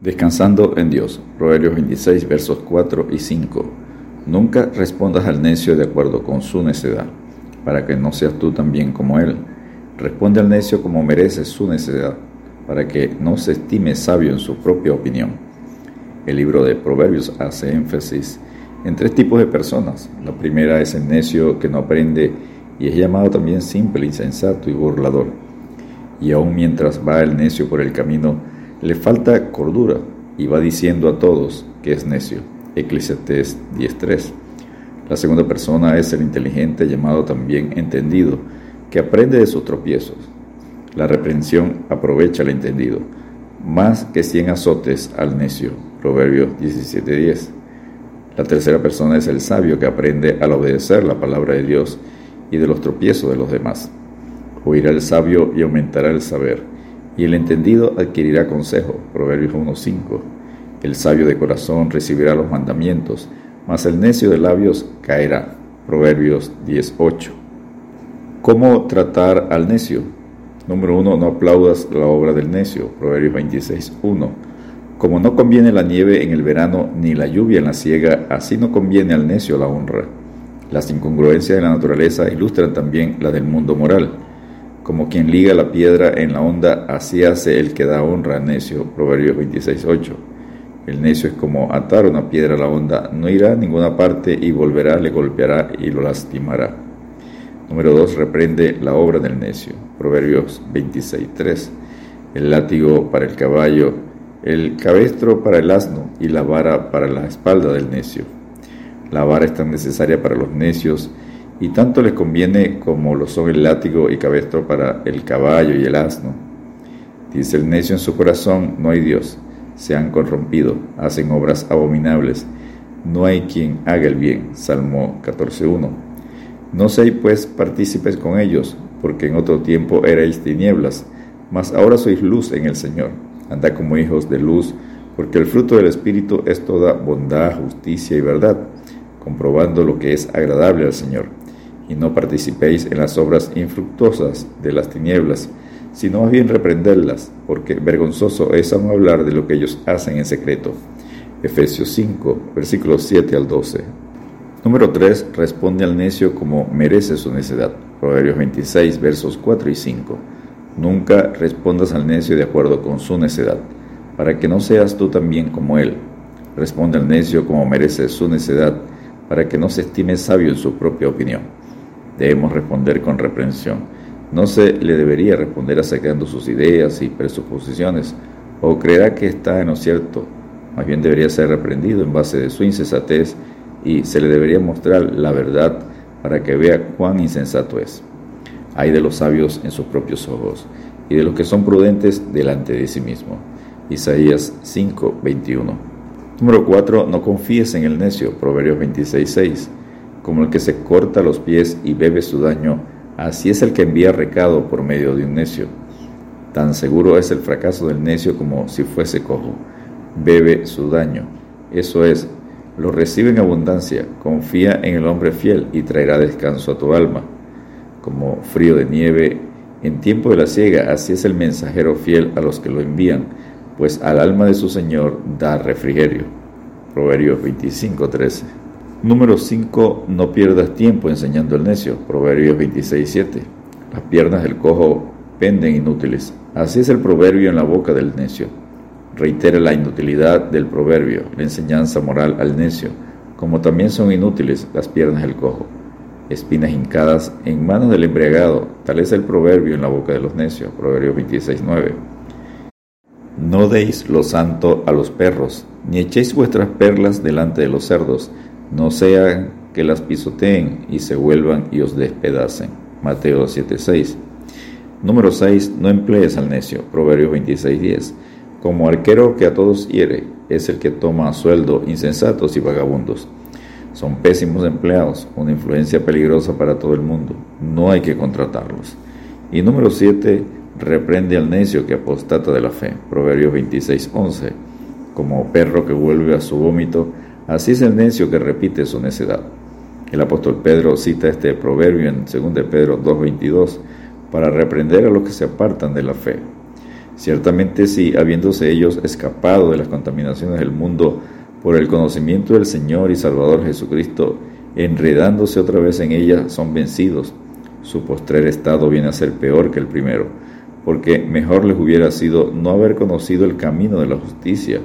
Descansando en Dios. Proverbios 26, versos 4 y 5. Nunca respondas al necio de acuerdo con su necedad, para que no seas tú también como él. Responde al necio como merece su necedad, para que no se estime sabio en su propia opinión. El libro de Proverbios hace énfasis en tres tipos de personas. La primera es el necio que no aprende y es llamado también simple, insensato y burlador. Y aun mientras va el necio por el camino, le falta cordura y va diciendo a todos que es necio. Eclesiastés 10.3. La segunda persona es el inteligente llamado también entendido, que aprende de sus tropiezos. La reprensión aprovecha al entendido, más que cien azotes al necio. Proverbios 17.10. La tercera persona es el sabio que aprende al obedecer la palabra de Dios y de los tropiezos de los demás. Oirá el sabio y aumentará el saber y el entendido adquirirá consejo. Proverbios 1.5. El sabio de corazón recibirá los mandamientos, mas el necio de labios caerá. Proverbios 10.8. ¿Cómo tratar al necio? Número 1. No aplaudas la obra del necio. Proverbios 26.1. Como no conviene la nieve en el verano ni la lluvia en la siega, así no conviene al necio la honra. Las incongruencias de la naturaleza ilustran también la del mundo moral. Como quien liga la piedra en la onda, así hace el que da honra al necio. Proverbios 26.8. El necio es como atar una piedra a la onda, no irá a ninguna parte y volverá, le golpeará y lo lastimará. Número 2. Reprende la obra del necio. Proverbios 26.3. El látigo para el caballo, el cabestro para el asno y la vara para la espalda del necio. La vara es tan necesaria para los necios y tanto les conviene como lo son el látigo y cabestro para el caballo y el asno. Dice el necio en su corazón, no hay Dios, se han corrompido, hacen obras abominables, no hay quien haga el bien. Salmo 14.1. No seáis pues partícipes con ellos, porque en otro tiempo erais tinieblas, mas ahora sois luz en el Señor. Anda como hijos de luz, porque el fruto del Espíritu es toda bondad, justicia y verdad, comprobando lo que es agradable al Señor y no participéis en las obras infructuosas de las tinieblas, sino más bien reprenderlas, porque vergonzoso es aún hablar de lo que ellos hacen en secreto. Efesios 5, versículos 7 al 12. Número 3. Responde al necio como merece su necedad. Proverbios 26, versos 4 y 5. Nunca respondas al necio de acuerdo con su necedad, para que no seas tú también como él. Responde al necio como merece su necedad, para que no se estime sabio en su propia opinión debemos responder con reprensión. No se le debería responder acercando sus ideas y presuposiciones, o creerá que está en lo cierto. Más bien debería ser reprendido en base de su insensatez y se le debería mostrar la verdad para que vea cuán insensato es. Hay de los sabios en sus propios ojos y de los que son prudentes delante de sí mismo. Isaías 5, 21. Número 4. No confíes en el necio. Proverbios 26, 6 como el que se corta los pies y bebe su daño, así es el que envía recado por medio de un necio. Tan seguro es el fracaso del necio como si fuese cojo. Bebe su daño. Eso es, lo recibe en abundancia, confía en el hombre fiel y traerá descanso a tu alma. Como frío de nieve en tiempo de la siega, así es el mensajero fiel a los que lo envían, pues al alma de su Señor da refrigerio. Proverbios 25:13 Número 5. No pierdas tiempo enseñando el necio. Proverbios 26.7. Las piernas del cojo penden inútiles. Así es el proverbio en la boca del necio. Reitera la inutilidad del proverbio, la enseñanza moral al necio, como también son inútiles las piernas del cojo. Espinas hincadas en manos del embriagado, tal es el proverbio en la boca de los necios. Proverbios 26.9. No deis lo santo a los perros, ni echéis vuestras perlas delante de los cerdos, no sea que las pisoteen y se vuelvan y os despedacen. Mateo 7:6. Número 6. No emplees al necio. Proverbios 26:10. Como arquero que a todos hiere, es el que toma sueldo insensatos y vagabundos. Son pésimos empleados, una influencia peligrosa para todo el mundo. No hay que contratarlos. Y número 7. Reprende al necio que apostata de la fe. Proverbios 26:11. Como perro que vuelve a su vómito, Así es el necio que repite su necedad. El apóstol Pedro cita este proverbio en 2 Pedro 2.22 para reprender a los que se apartan de la fe. Ciertamente si, habiéndose ellos escapado de las contaminaciones del mundo por el conocimiento del Señor y Salvador Jesucristo, enredándose otra vez en ella, son vencidos. Su postrer estado viene a ser peor que el primero, porque mejor les hubiera sido no haber conocido el camino de la justicia,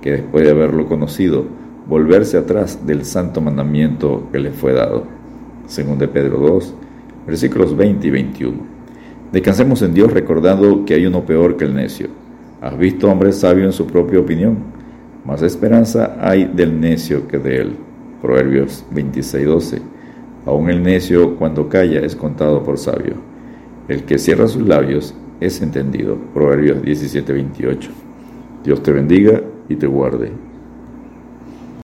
que después de haberlo conocido, volverse atrás del santo mandamiento que les fue dado. Según de Pedro 2, versículos 20 y 21. Descansemos en Dios recordando que hay uno peor que el necio. ¿Has visto hombre sabio en su propia opinión? Más esperanza hay del necio que de él. Proverbios 26:12. Aún el necio cuando calla es contado por sabio. El que cierra sus labios es entendido. Proverbios 17:28. Dios te bendiga y te guarde.